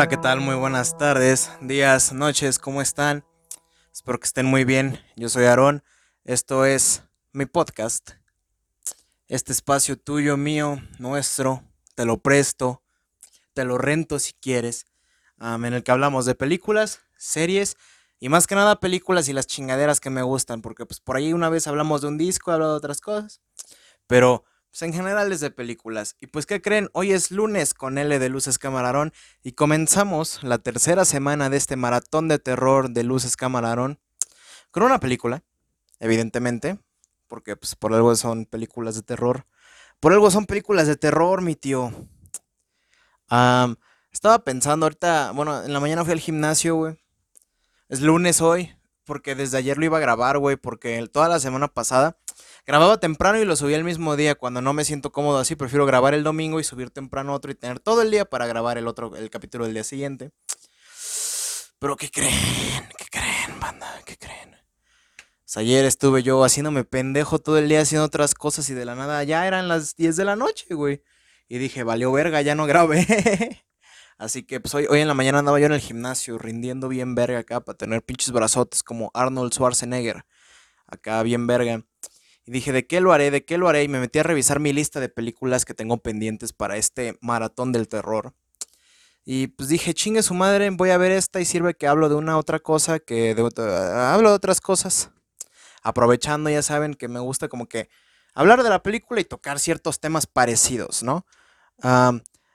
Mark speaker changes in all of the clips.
Speaker 1: Hola, ¿qué tal? Muy buenas tardes, días, noches, ¿cómo están? Espero que estén muy bien. Yo soy Aarón. Esto es mi podcast. Este espacio tuyo, mío, nuestro, te lo presto, te lo rento si quieres, en el que hablamos de películas, series y más que nada películas y las chingaderas que me gustan, porque pues por ahí una vez hablamos de un disco, hablado de otras cosas, pero pues en general es de películas. Y pues, ¿qué creen? Hoy es lunes con L de Luces Camarón y comenzamos la tercera semana de este maratón de terror de Luces Camarón con una película, evidentemente, porque pues por algo son películas de terror. Por algo son películas de terror, mi tío. estaba pensando ahorita, bueno, en la mañana fui al gimnasio, güey. Es lunes hoy, porque desde ayer lo iba a grabar, güey, porque toda la semana pasada grababa temprano y lo subí el mismo día. Cuando no me siento cómodo así, prefiero grabar el domingo y subir temprano otro y tener todo el día para grabar el otro, el capítulo del día siguiente. Pero ¿qué creen? ¿Qué creen, banda? ¿Qué creen? Ayer estuve yo haciéndome pendejo todo el día haciendo otras cosas y de la nada ya eran las 10 de la noche, güey. Y dije, valió verga, ya no grabé. Así que pues hoy, hoy en la mañana andaba yo en el gimnasio rindiendo bien verga acá para tener pinches brazotes como Arnold Schwarzenegger. Acá bien verga. Dije, ¿de qué lo haré? ¿De qué lo haré? Y me metí a revisar mi lista de películas que tengo pendientes para este maratón del terror. Y pues dije, chingue su madre, voy a ver esta y sirve que hablo de una otra cosa, que de hablo de otras cosas. Aprovechando, ya saben que me gusta como que hablar de la película y tocar ciertos temas parecidos, ¿no?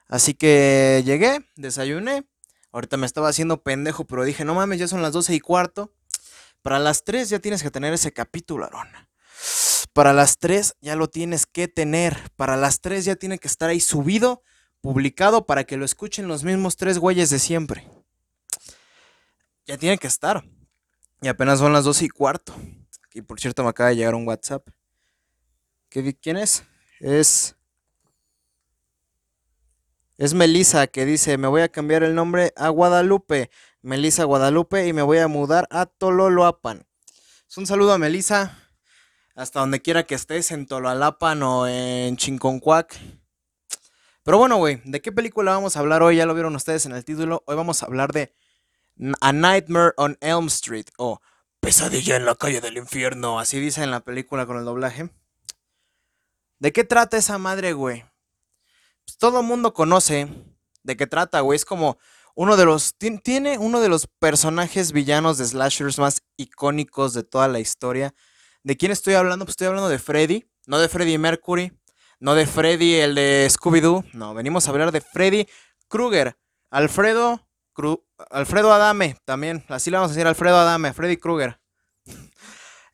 Speaker 1: Así que llegué, desayuné. Ahorita me estaba haciendo pendejo, pero dije, no mames, ya son las 12 y cuarto. Para las 3 ya tienes que tener ese capítulo, Aaron. Para las 3 ya lo tienes que tener. Para las 3 ya tiene que estar ahí subido, publicado, para que lo escuchen los mismos tres güeyes de siempre. Ya tiene que estar. Y apenas son las 12 y cuarto. Y por cierto me acaba de llegar un WhatsApp. ¿Quién es? Es es Melisa que dice, me voy a cambiar el nombre a Guadalupe. Melisa Guadalupe y me voy a mudar a Tololoapan. Es un saludo a Melisa. Hasta donde quiera que estés, en Tololoapan o en Chinconcuac. Pero bueno, güey, ¿de qué película vamos a hablar hoy? Ya lo vieron ustedes en el título. Hoy vamos a hablar de A Nightmare on Elm Street o Pesadilla en la calle del infierno. Así dice en la película con el doblaje. ¿De qué trata esa madre, güey? pues, todo el mundo conoce de qué trata, güey. Es como uno de los. Tiene uno de los personajes villanos de slashers más icónicos de toda la historia. ¿De quién estoy hablando? Pues estoy hablando de Freddy. No de Freddy Mercury. No de Freddy, el de Scooby-Doo. No, venimos a hablar de Freddy Krueger. Alfredo. Alfredo Adame, también. Así le vamos a decir Alfredo Adame, Freddy Krueger.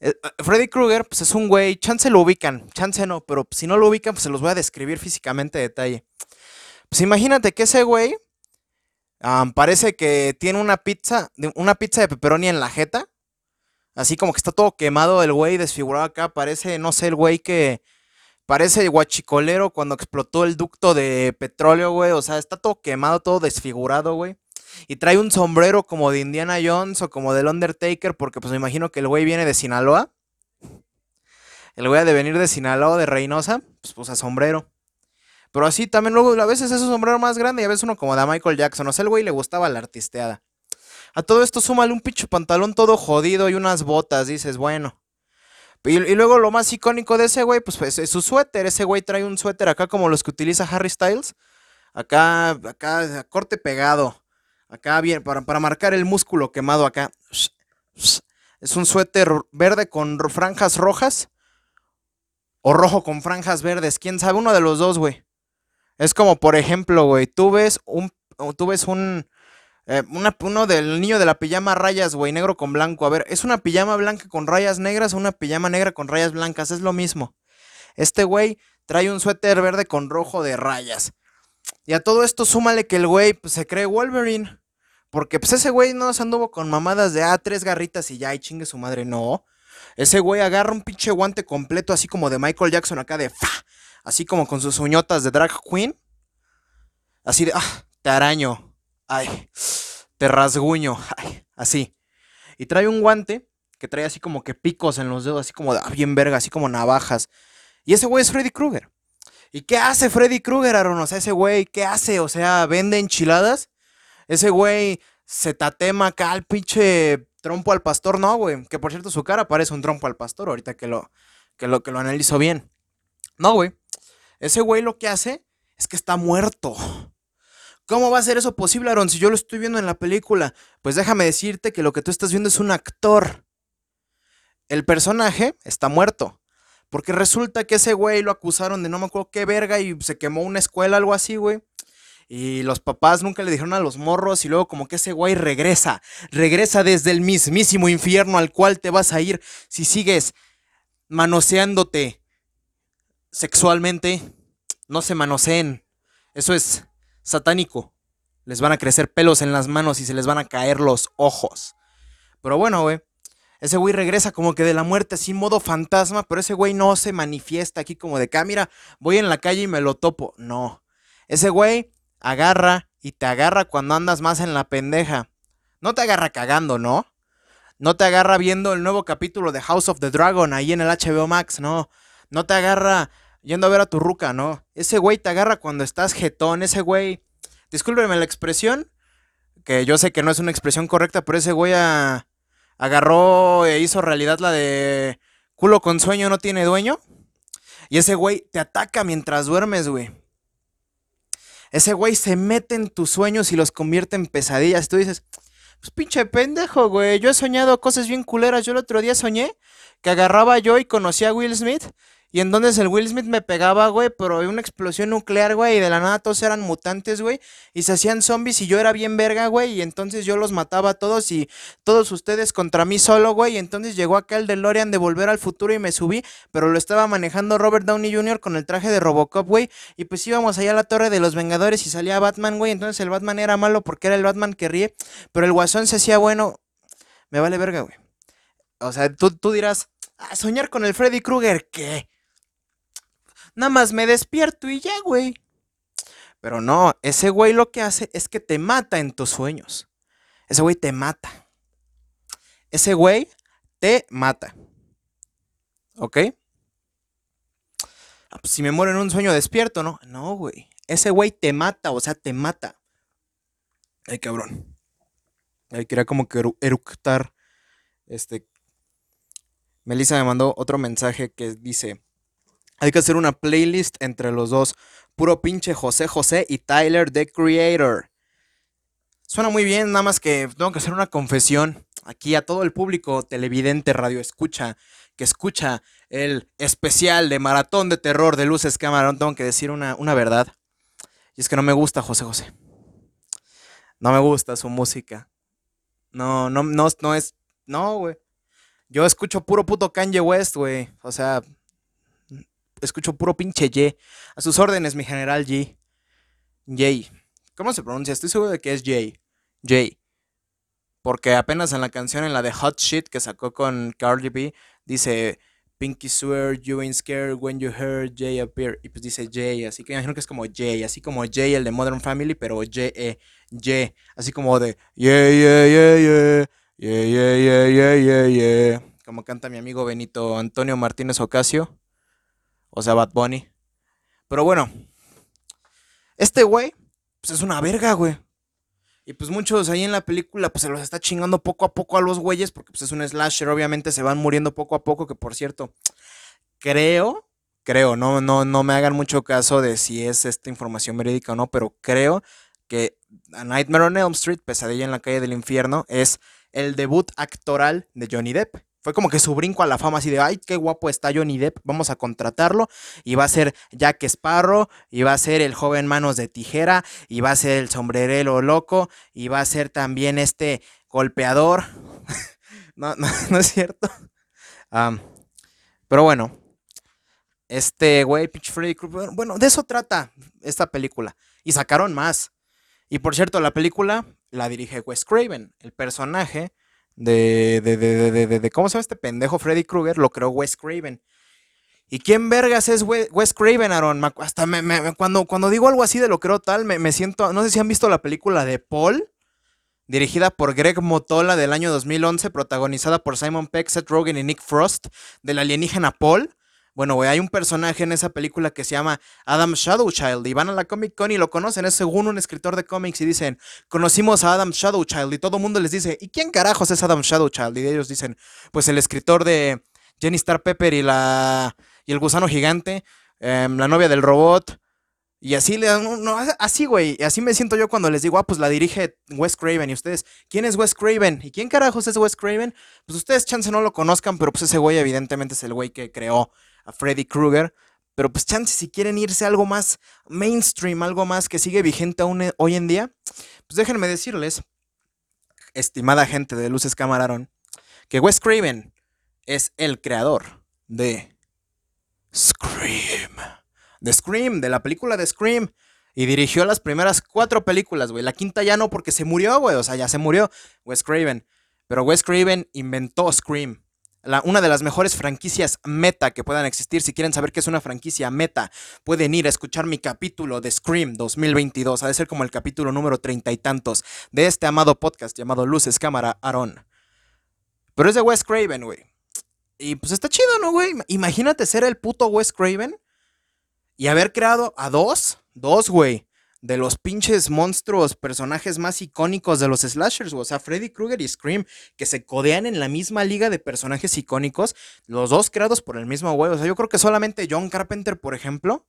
Speaker 1: Eh, Freddy Krueger, pues es un güey, chance lo ubican, chance no, pero si no lo ubican, pues se los voy a describir físicamente de detalle. Pues imagínate que ese güey parece que tiene una pizza, una pizza de pepperoni en la jeta. Así como que está todo quemado el güey, desfigurado acá. Parece, no sé, el güey que. Parece guachicolero cuando explotó el ducto de petróleo, güey. O sea, está todo quemado, todo desfigurado, güey. Y trae un sombrero como de Indiana Jones o como del Undertaker, porque pues me imagino que el güey viene de Sinaloa. El güey de venir de Sinaloa, de Reynosa, pues a sombrero. Pero así también luego a veces es un sombrero más grande y a veces uno como de Michael Jackson. O sea, el güey le gustaba la artisteada. A todo esto súmale un pinche pantalón todo jodido y unas botas, dices, bueno. Y, luego lo más icónico de ese güey, pues, pues, es su suéter. Ese güey trae un suéter acá como los que utiliza Harry Styles. Acá, acá, corte pegado. Acá bien, para, para marcar el músculo quemado acá. Es un suéter verde con franjas rojas. O rojo con franjas verdes. ¿Quién sabe? Uno de los dos, güey. Es como, por ejemplo, güey, tú ves un... Tú ves un... Eh, uno del niño de la pijama rayas, güey, negro con blanco. A ver, ¿es una pijama blanca con rayas negras o una pijama negra con rayas blancas? Es lo mismo. Este güey trae un suéter verde con rojo de rayas. Y a todo esto súmale que el güey pues, se cree Wolverine. Porque pues ese güey no se anduvo con mamadas de, ah, tres garritas y ya, y chingue su madre. No. Ese güey agarra un pinche guante completo, así como de Michael Jackson acá de, fa, así como con sus uñotas de drag queen. Así de, ah, te araño. Ay, te rasguño. Ay, así. Y trae un guante que trae así como que picos en los dedos, así como, ah, bien verga, así como navajas. Y ese güey es Freddy Krueger. ¿Y qué hace Freddy Krueger, Aaron? O sea, ese güey, ¿qué hace? O sea, vende enchiladas Ese güey se tatema acá al pinche trompo al pastor, no, güey. Que por cierto su cara parece un trompo al pastor, ahorita que lo, que lo, que lo analizo bien. No, güey. Ese güey lo que hace es que está muerto. ¿Cómo va a ser eso posible, Aaron, si yo lo estoy viendo en la película? Pues déjame decirte que lo que tú estás viendo es un actor. El personaje está muerto. Porque resulta que ese güey lo acusaron de no me acuerdo qué verga y se quemó una escuela, algo así, güey. Y los papás nunca le dijeron a los morros y luego como que ese güey regresa. Regresa desde el mismísimo infierno al cual te vas a ir si sigues manoseándote sexualmente. No se manoseen. Eso es satánico. Les van a crecer pelos en las manos y se les van a caer los ojos. Pero bueno, güey. Ese güey regresa como que de la muerte, así modo fantasma, pero ese güey no se manifiesta aquí como de que, ah, mira, voy en la calle y me lo topo. No. Ese güey agarra y te agarra cuando andas más en la pendeja. No te agarra cagando, ¿no? No te agarra viendo el nuevo capítulo de House of the Dragon ahí en el HBO Max, no. No te agarra yendo a ver a tu ruca, no. Ese güey te agarra cuando estás jetón, ese güey. Discúlpeme la expresión, que yo sé que no es una expresión correcta, pero ese güey a agarró e hizo realidad la de culo con sueño no tiene dueño. Y ese güey te ataca mientras duermes, güey. Ese güey se mete en tus sueños y los convierte en pesadillas. Tú dices, pues pinche pendejo, güey. Yo he soñado cosas bien culeras. Yo el otro día soñé que agarraba yo y conocía a Will Smith y entonces el Will Smith me pegaba, güey, pero había una explosión nuclear, güey, y de la nada todos eran mutantes, güey, y se hacían zombies y yo era bien verga, güey, y entonces yo los mataba a todos y todos ustedes contra mí solo, güey, y entonces llegó acá el DeLorean de Volver al Futuro y me subí, pero lo estaba manejando Robert Downey Jr. con el traje de Robocop, güey, y pues íbamos allá a la Torre de los Vengadores y salía Batman, güey, entonces el Batman era malo porque era el Batman que ríe, pero el Guasón se hacía bueno, me vale verga, güey. O sea, tú, tú dirás, ah, soñar con el Freddy Krueger, ¿qué? Nada más me despierto y ya, güey. Pero no, ese güey lo que hace es que te mata en tus sueños. Ese güey te mata. Ese güey te mata. ¿Ok? Ah, pues si me muero en un sueño despierto, ¿no? No, güey. Ese güey te mata, o sea, te mata. Ay, cabrón. Ay, quería como que eructar. Este. Melissa me mandó otro mensaje que dice. Hay que hacer una playlist entre los dos. Puro pinche José José y Tyler the Creator. Suena muy bien, nada más que tengo que hacer una confesión aquí a todo el público televidente radio escucha que escucha el especial de Maratón de Terror de Luces Camarón. Tengo que decir una, una verdad. Y es que no me gusta José José. No me gusta su música. No, no, no, no es. No, güey. Yo escucho puro puto Kanye West, güey. O sea, escucho puro pinche Y. A sus órdenes, mi general G. J. ¿Cómo se pronuncia? Estoy seguro de que es J. J. Porque apenas en la canción, en la de Hot Shit que sacó con Cardi B, dice Pinky swear you ain't scared when you heard Jay appear. Y pues dice Jay, así que imagino que es como Jay, así como Jay el de Modern Family, pero J, E, J, así como de yeah, yeah, yeah, yeah, yeah, yeah, yeah, yeah, yeah, yeah. Como canta mi amigo Benito Antonio Martínez Ocasio. O sea, Bad Bunny. Pero bueno, este güey, pues es una verga, güey. Y pues muchos ahí en la película, pues se los está chingando poco a poco a los güeyes, porque pues es un slasher, obviamente se van muriendo poco a poco, que por cierto, creo, creo, no, no, no me hagan mucho caso de si es esta información verídica o no, pero creo que A Nightmare on Elm Street, Pesadilla en la calle del infierno, es el debut actoral de Johnny Depp. Fue como que su brinco a la fama, así de, ay, qué guapo está Johnny Depp, vamos a contratarlo. Y va a ser Jack Sparrow, y va a ser el joven Manos de Tijera, y va a ser el sombrerero loco, y va a ser también este golpeador. no, no, no, es cierto. pero bueno, este güey, Pitch Freddy Krueger, bueno, de eso trata esta película. Y sacaron más. Y por cierto, la película la dirige Wes Craven, el personaje de, de, de, de, ¿cómo se llama este pendejo Freddy Krueger? Lo creó Wes Craven. ¿Y quién vergas es Wes Craven, Aaron? Hasta me, cuando, cuando digo algo así de lo creo tal, me, siento, no sé si han visto la película de Paul, dirigida por Greg Motola del año 2011, protagonizada por Simon Peck, Seth Rogen y Nick Frost, del alienígena Paul. Bueno, güey, hay un personaje en esa película que se llama Adam Shadowchild y van a la Comic Con y lo conocen, es según un escritor de cómics y dicen, conocimos a Adam Shadowchild y todo el mundo les dice, ¿y quién carajos es Adam Shadowchild? Y ellos dicen, pues el escritor de Jenny Star Pepper y, la, y el gusano gigante, em, la novia del robot. Y así le no, así, güey. Así me siento yo cuando les digo, ah, pues la dirige Wes Craven. Y ustedes, ¿quién es Wes Craven? ¿Y quién carajos es Wes Craven? Pues ustedes, chance, no lo conozcan, pero pues ese güey, evidentemente, es el güey que creó a Freddy Krueger. Pero pues chance, si quieren irse a algo más mainstream, algo más que sigue vigente aún eh, hoy en día, pues déjenme decirles, estimada gente de Luces Camarón, que Wes Craven es el creador de Scream. De Scream, de la película de Scream. Y dirigió las primeras cuatro películas, güey. La quinta ya no porque se murió, güey. O sea, ya se murió Wes Craven. Pero Wes Craven inventó Scream. una de las mejores franquicias meta que puedan existir. Si quieren saber qué es una franquicia meta, pueden ir a escuchar mi capítulo de Scream 2022. Ha de ser como el capítulo número treinta y tantos de este amado podcast llamado Luces Cámara Aaron. Pero es de Wes Craven, güey. Y pues está chido, ¿no, güey? Imagínate ser el puto Wes Craven y haber creado a dos, dos, güey, de los pinches monstruos, personajes más icónicos de los slashers, o sea, Freddy Krueger y Scream, que se codean en la misma liga de personajes icónicos, los dos creados por el mismo güey. O sea, yo creo que solamente John Carpenter, por ejemplo,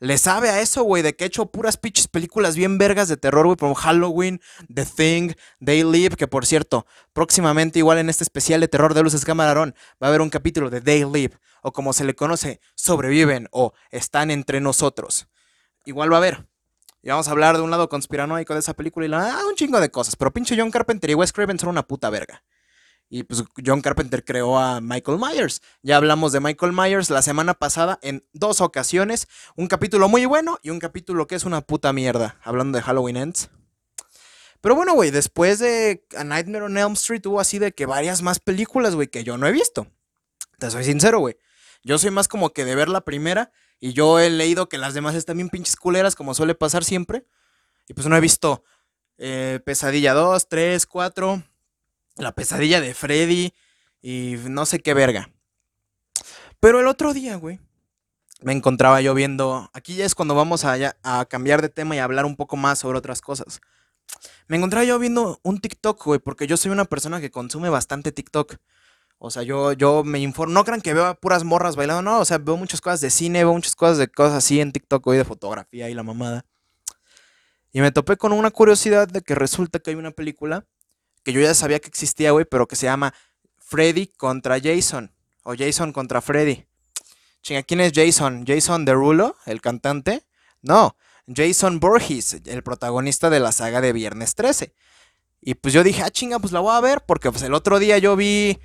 Speaker 1: le sabe a eso, güey, de que he hecho puras pinches películas bien vergas de terror, güey, como Halloween, The Thing, They Live, que por cierto, próximamente igual en este especial de terror de Luces Camarón va a haber un capítulo de They Live, o como se le conoce, sobreviven o están entre nosotros. Igual va a haber. Y vamos a hablar de un lado conspiranoico de esa película y la, ah, un chingo de cosas, pero pinche John Carpenter y Wes Craven son una puta verga. Y pues John Carpenter creó a Michael Myers. Ya hablamos de Michael Myers la semana pasada en dos ocasiones. Un capítulo muy bueno y un capítulo que es una puta mierda. Hablando de Halloween Ends. Pero bueno, güey, después de A Nightmare on Elm Street hubo así de que varias más películas, güey, que yo no he visto. Te soy sincero, güey. Yo soy más como que de ver la primera y yo he leído que las demás están bien pinches culeras, como suele pasar siempre. Y pues no he visto eh, Pesadilla 2, 3, 4 la pesadilla de Freddy y no sé qué verga. Pero el otro día, güey, me encontraba yo viendo, aquí ya es cuando vamos a, a cambiar de tema y hablar un poco más sobre otras cosas. Me encontraba yo viendo un TikTok, güey, porque yo soy una persona que consume bastante TikTok. O sea, yo, yo me informo, no crean que veo puras morras bailando, no, o sea, veo muchas cosas de cine, veo muchas cosas de cosas así en TikTok, güey, de fotografía y la mamada. Y me topé con una curiosidad de que resulta que hay una película que yo ya sabía que existía, güey, pero que se llama Freddy contra Jason. O Jason contra Freddy. Chinga, ¿quién es Jason? ¿Jason Derulo, el cantante? No, Jason Borges, el protagonista de la saga de Viernes 13. Y pues yo dije, ah, chinga, pues la voy a ver, porque pues el otro día yo vi,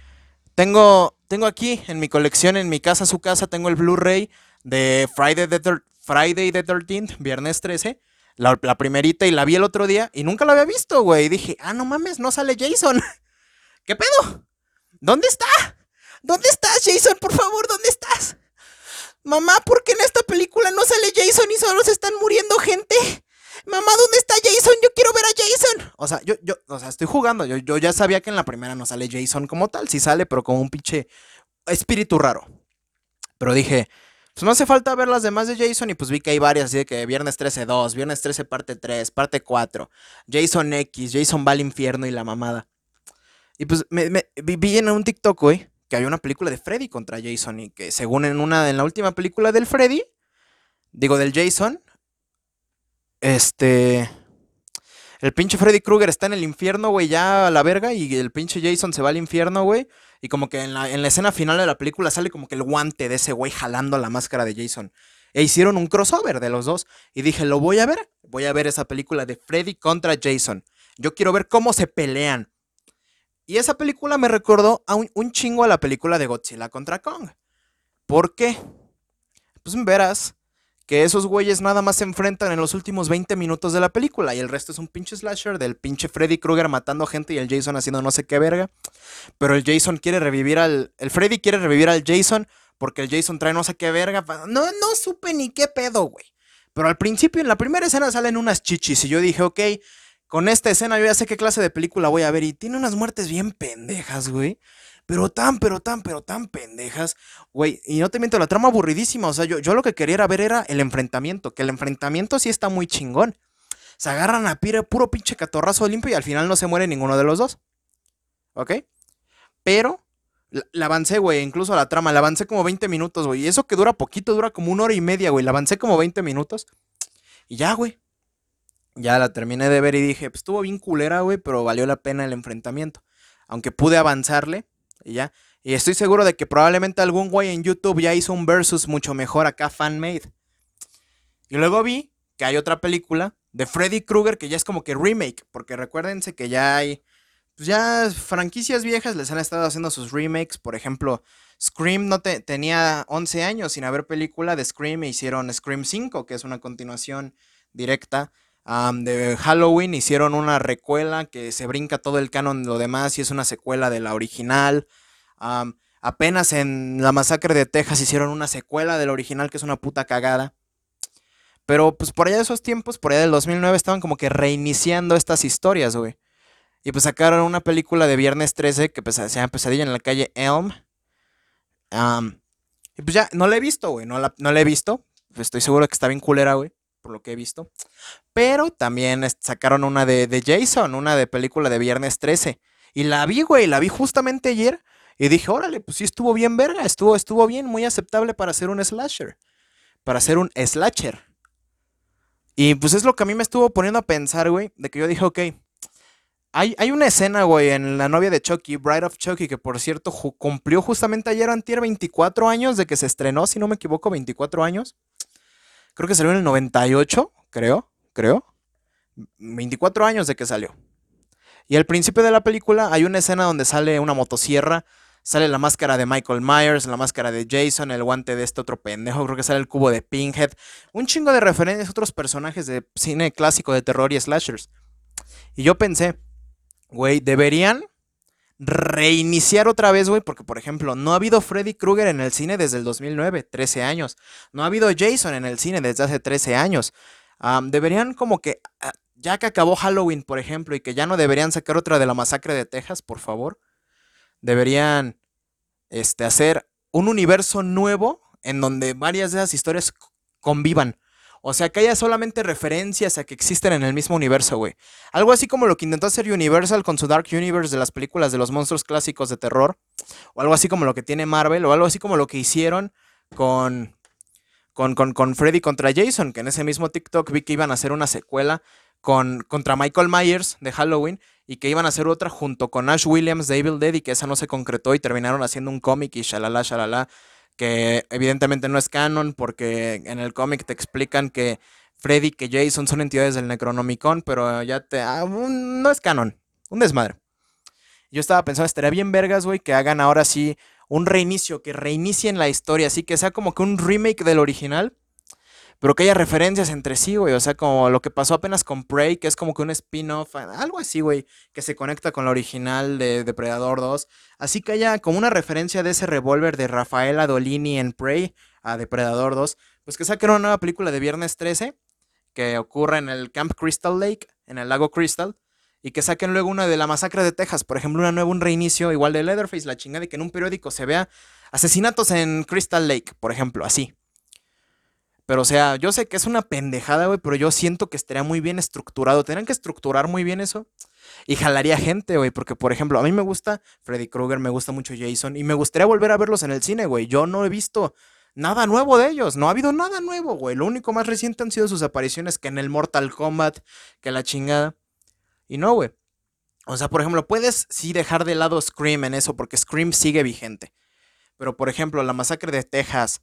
Speaker 1: tengo, tengo aquí en mi colección, en mi casa, su casa, tengo el Blu-ray de Friday the, Friday the 13th, Viernes 13. La, primerita y la vi el otro día y nunca la había visto, güey. Y dije, ah, no mames, no sale Jason. ¿Qué pedo? ¿Dónde está? ¿Dónde estás, Jason? Por favor, ¿dónde estás? Mamá, ¿por qué en esta película no sale Jason y solo se están muriendo gente? Mamá, ¿dónde está Jason? Yo quiero ver a Jason. O sea, yo, yo, o sea, estoy jugando. Yo, yo ya sabía que en la primera no sale Jason como tal. Sí sale, pero como un pinche espíritu raro. Pero dije, pues no hace falta ver las demás de Jason y pues vi que hay varias, así de que Viernes 13 2, Viernes 13 parte 3, parte 4, Jason X, Jason va al infierno y la mamada. Y pues me, vi en un TikTok, güey, que hay una película de Freddy contra Jason y que según en una en la última película del Freddy, digo del Jason, este el pinche Freddy Krueger está en el infierno, güey, ya a la verga y el pinche Jason se va al infierno, güey. Y como que en la, en la escena final de la película sale como que el guante de ese güey jalando la máscara de Jason. E hicieron un crossover de los dos. Y dije, lo voy a ver. Voy a ver esa película de Freddy contra Jason. Yo quiero ver cómo se pelean. Y esa película me recordó a un, un chingo a la película de Godzilla contra Kong. ¿Por qué? Pues verás que esos güeyes nada más se enfrentan en los últimos 20 minutos de la película y el resto es un pinche slasher del pinche Freddy Krueger matando gente y el Jason haciendo no sé qué verga. Pero el Jason quiere revivir al... El Freddy quiere revivir al Jason porque el Jason trae no sé qué verga. No, no supe ni qué pedo, güey. Pero al principio, en la primera escena salen unas chichis y yo dije, ok, con esta escena yo ya sé qué clase de película voy a ver y tiene unas muertes bien pendejas, güey. Pero tan, pero tan, pero tan pendejas, güey. Y no te miento, la trama aburridísima. O sea, yo, yo lo que quería era ver era el enfrentamiento, que el enfrentamiento sí está muy chingón. Se agarran a pire, puro pinche catorrazo limpio y al final no se muere ninguno de los dos. ¿Ok? Pero la, avancé, güey, incluso la trama, la avancé como 20 minutos, güey. Y eso que dura poquito, dura como una hora y media, güey. La avancé como 20 minutos. Y ya, güey. Ya la terminé de ver y dije, pues estuvo bien culera, güey, pero valió la pena el enfrentamiento. Aunque pude avanzarle y ya. Y estoy seguro de que probablemente algún güey en YouTube ya hizo un versus mucho mejor acá, fan-made. Y luego vi que hay otra película de Freddy Krueger que ya es como que remake, porque recuérdense que ya hay pues ya franquicias viejas les han estado haciendo sus remakes. Por ejemplo, Scream no te, tenía 11 años sin haber película de Scream e hicieron Scream 5, que es una continuación directa. De Halloween hicieron una recuela que se brinca todo el canon de lo demás y es una secuela de la original. apenas en La Masacre de Texas hicieron una secuela de la original que es una puta cagada. Pero pues por allá de esos tiempos, por allá del 2009, estaban como que reiniciando estas historias, güey. Y pues sacaron una película de Viernes 13 que pues, se llama Pesadilla en la calle Elm. y pues ya, no la he visto, güey. No la, no he visto. Estoy seguro que está bien culera, güey. Por lo que he visto. Pero también sacaron una de, Jason, una de película de Viernes 13. Y la vi, güey. La vi justamente ayer. Y dije, órale, pues sí estuvo bien verga. Estuvo, estuvo bien, muy aceptable para ser un slasher. Para ser un slasher. Y pues es lo que a mí me estuvo poniendo a pensar, güey. De que yo dije, ok hay, una escena, güey, en La novia de Chucky, Bride of Chucky, que por cierto cumplió justamente ayer antier 24 años de que se estrenó, si no me equivoco, 24 años. Creo que salió en el 98, creo, creo. 24 años de que salió. Y al principio de la película hay una escena donde sale una motosierra, sale la máscara de Michael Myers, la máscara de Jason, el guante de este otro pendejo, creo que sale el cubo de Pinhead, un chingo de referencias a otros personajes de cine clásico de terror y slashers. Y yo pensé, Güey, deberían reiniciar otra vez, güey, porque por ejemplo, no ha habido Freddy Krueger en el cine desde el 2009, 13 años. No ha habido Jason en el cine desde hace 13 años. deberían como que, ah, ya que acabó Halloween, por ejemplo, y que ya no deberían sacar otra de la masacre de Texas, por favor, deberían este, hacer un universo nuevo en donde varias de esas historias convivan. O sea, que haya solamente referencias a que existen en el mismo universo, güey. Algo así como lo que intentó hacer Universal con su Dark Universe de las películas de los monstruos clásicos de terror. O algo así como lo que tiene Marvel. O algo así como lo que hicieron con, con, con, Freddy contra Jason. Que en ese mismo TikTok vi que iban a hacer una secuela con, contra Michael Myers de Halloween. Y que iban a hacer otra junto con Ash Williams de Evil Dead. Y que esa no se concretó y terminaron haciendo un cómic y shalala, shalala que evidentemente no es canon porque en el cómic te explican que Freddy y Jason son entidades del Necronomicon, pero ya te... Ah, no es canon, un desmadre. Yo estaba pensando, estaría bien vergas, güey, que hagan ahora sí un reinicio, que reinicien la historia, así que sea como que un remake del original, pero que haya referencias entre sí, güey. O sea, como lo que pasó apenas con Prey, que es como que un spin-off, algo así, güey, que se conecta con la original de Depredador 2. Así que haya como una referencia de ese revólver de Rafael Adolini en Prey a Depredador 2. Pues que saquen una nueva película de Viernes 13, que ocurre en el Camp Crystal Lake, en el lago Crystal. Y que saquen luego una de la masacre de Texas, por ejemplo, una nueva, un reinicio, igual de Leatherface, la chingada, de que en un periódico se vea asesinatos en Crystal Lake, por ejemplo, así. Pero, o sea, yo sé que es una pendejada, güey, pero yo siento que estaría muy bien estructurado. Tendrían que estructurar muy bien eso. Y jalaría gente, güey, porque, por ejemplo, a mí me gusta Freddy Krueger, me gusta mucho Jason, y me gustaría volver a verlos en el cine, güey. Yo no he visto nada nuevo de ellos, no ha habido nada nuevo, güey. Lo único más reciente han sido sus apariciones que en el Mortal Kombat, que la chingada. Y no, güey. O sea, por ejemplo, puedes sí dejar de lado Scream en eso, porque Scream sigue vigente. Pero, por ejemplo, la masacre de Texas,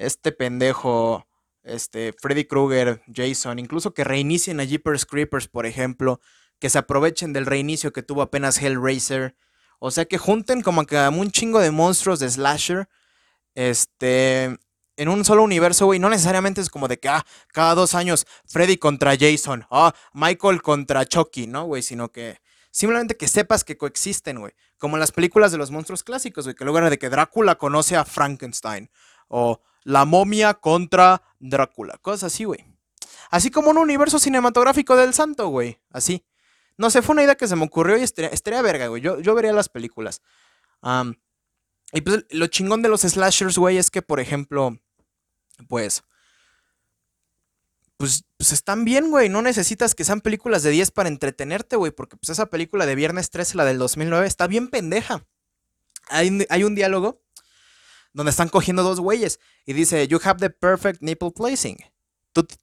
Speaker 1: este pendejo, este, Freddy Krueger, Jason, incluso que reinicien a Jeepers Creepers, por ejemplo, que se aprovechen del reinicio que tuvo apenas Hellraiser. O sea, que junten como que un chingo de monstruos de slasher, este, en un solo universo, güey. No necesariamente es como de que, ah, cada dos años Freddy contra Jason, ah, Michael contra Chucky, ¿no, güey? Sino que simplemente que sepas que coexisten, güey. Como en las películas de los monstruos clásicos, güey, que luego era de que Drácula conoce a Frankenstein. O la momia contra Drácula. Cosas así, güey. Así como un universo cinematográfico del santo, güey. Así. No sé, fue una idea que se me ocurrió y estaría, verga, güey. Yo, yo vería las películas. y pues lo chingón de los slashers, güey, es que, por ejemplo, pues, pues, pues están bien, güey. No necesitas que sean películas de 10 para entretenerte, güey. Porque pues esa película de Viernes 13, la del 2009, está bien pendeja. Hay, hay un diálogo donde están cogiendo dos güeyes y dice, you have the perfect nipple placing.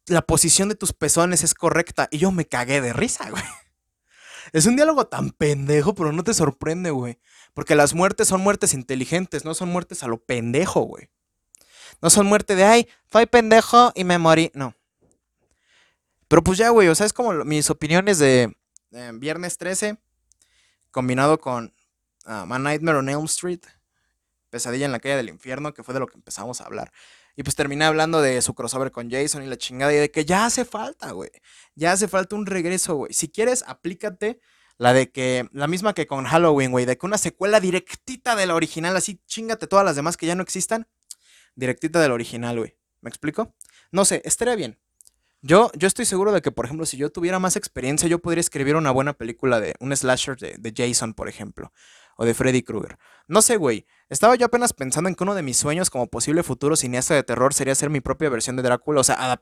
Speaker 1: la posición de tus pezones es correcta. Y yo me cagué de risa, güey. Es un diálogo tan pendejo, pero no te sorprende, güey. Porque las muertes son muertes inteligentes, no son muertes a lo pendejo, güey. No son muertes de, ay, fue pendejo y me morí. No. Pero pues ya, güey, o sea, es como mis opiniones de Viernes 13 combinado con uh, Nightmare on Elm Street, Pesadilla en la calle del infierno, que fue de lo que empezamos a hablar. Y pues terminé hablando de su crossover con Jason y la chingada y de que ya hace falta, güey. Ya hace falta un regreso, güey. Si quieres, aplícate la de que, la misma que con Halloween, güey, de que una secuela directita de la original, así chingate todas las demás que ya no existan, directita del original, güey. ¿Me explico? No sé, estaría bien. Yo, yo estoy seguro de que, por ejemplo, si yo tuviera más experiencia, yo podría escribir una buena película de un slasher de, de Jason, por ejemplo o de Freddy Krueger. No sé, güey. Estaba yo apenas pensando en que uno de mis sueños como posible futuro cineasta de terror sería hacer mi propia versión de Drácula, o sea,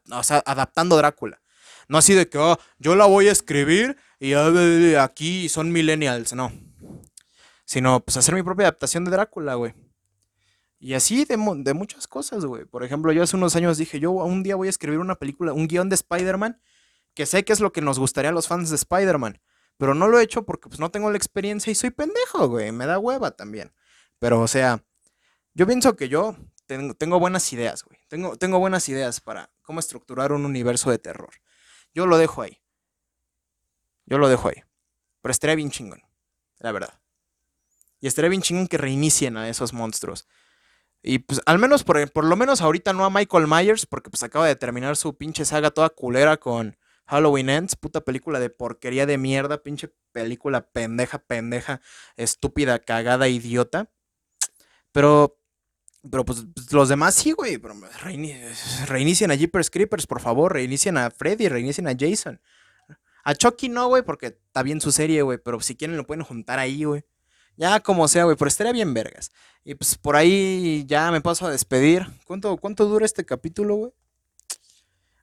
Speaker 1: adaptando Drácula. No así de que, oh, yo la voy a escribir y aquí son millennials, no. Sino, pues hacer mi propia adaptación de Drácula, güey. Y así de, de muchas cosas, güey. Por ejemplo, yo hace unos años dije, yo un día voy a escribir una película, un guion de Spider-Man, que sé que es lo que nos gustaría a los fans de Spider-Man. Pero no lo he hecho porque pues no tengo la experiencia y soy pendejo, güey. Me da hueva también. Pero, o sea, yo pienso que yo tengo, tengo buenas ideas, güey. Tengo, tengo buenas ideas para cómo estructurar un universo de terror. Yo lo dejo ahí. Yo lo dejo ahí. Pero estaría bien chingón, la verdad. Y estaría bien chingón que reinicien a esos monstruos. Y pues al menos, por, por lo menos ahorita no a Michael Myers, porque pues acaba de terminar su pinche saga toda culera con Halloween Ends, puta película de porquería de mierda, pinche película pendeja, pendeja, estúpida, cagada, idiota. Pero, pero pues, pues los demás sí, güey. reinicien a Jeepers Creepers, por favor. Reinicien a Freddy, reinicien a Jason. A Chucky no, güey, porque está bien su serie, güey. Pero si quieren lo pueden juntar ahí, güey. Ya como sea, güey, pero estaría bien vergas. Y pues por ahí ya me paso a despedir. ¿Cuánto, cuánto dura este capítulo, güey?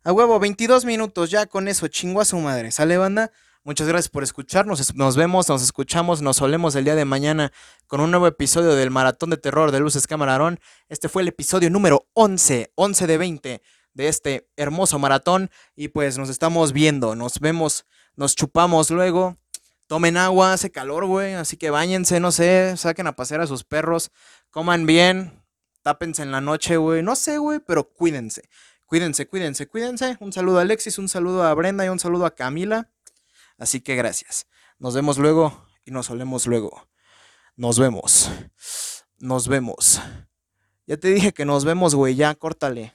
Speaker 1: A huevo, 22 minutos, ya con eso, chingo a su madre. ¿Sale, banda? Muchas gracias por escucharnos. Nos vemos, nos escuchamos, nos solemos el día de mañana con un nuevo episodio del Maratón de Terror de Luces Camarón. Este fue el episodio número 11, 11 de 20 de este hermoso maratón. Y pues nos estamos viendo, nos vemos, nos chupamos luego. Tomen agua, hace calor, güey. Así que bañense, no sé, saquen a pasear a sus perros, coman bien, tápense en la noche, güey. No sé, güey, pero cuídense. Cuídense, cuídense, cuídense. Un saludo a Alexis, un saludo a Brenda y un saludo a Camila. Así que gracias. Nos vemos luego y nos solemos luego. Nos vemos. Nos vemos. Ya te dije que nos vemos, güey. Ya, córtale.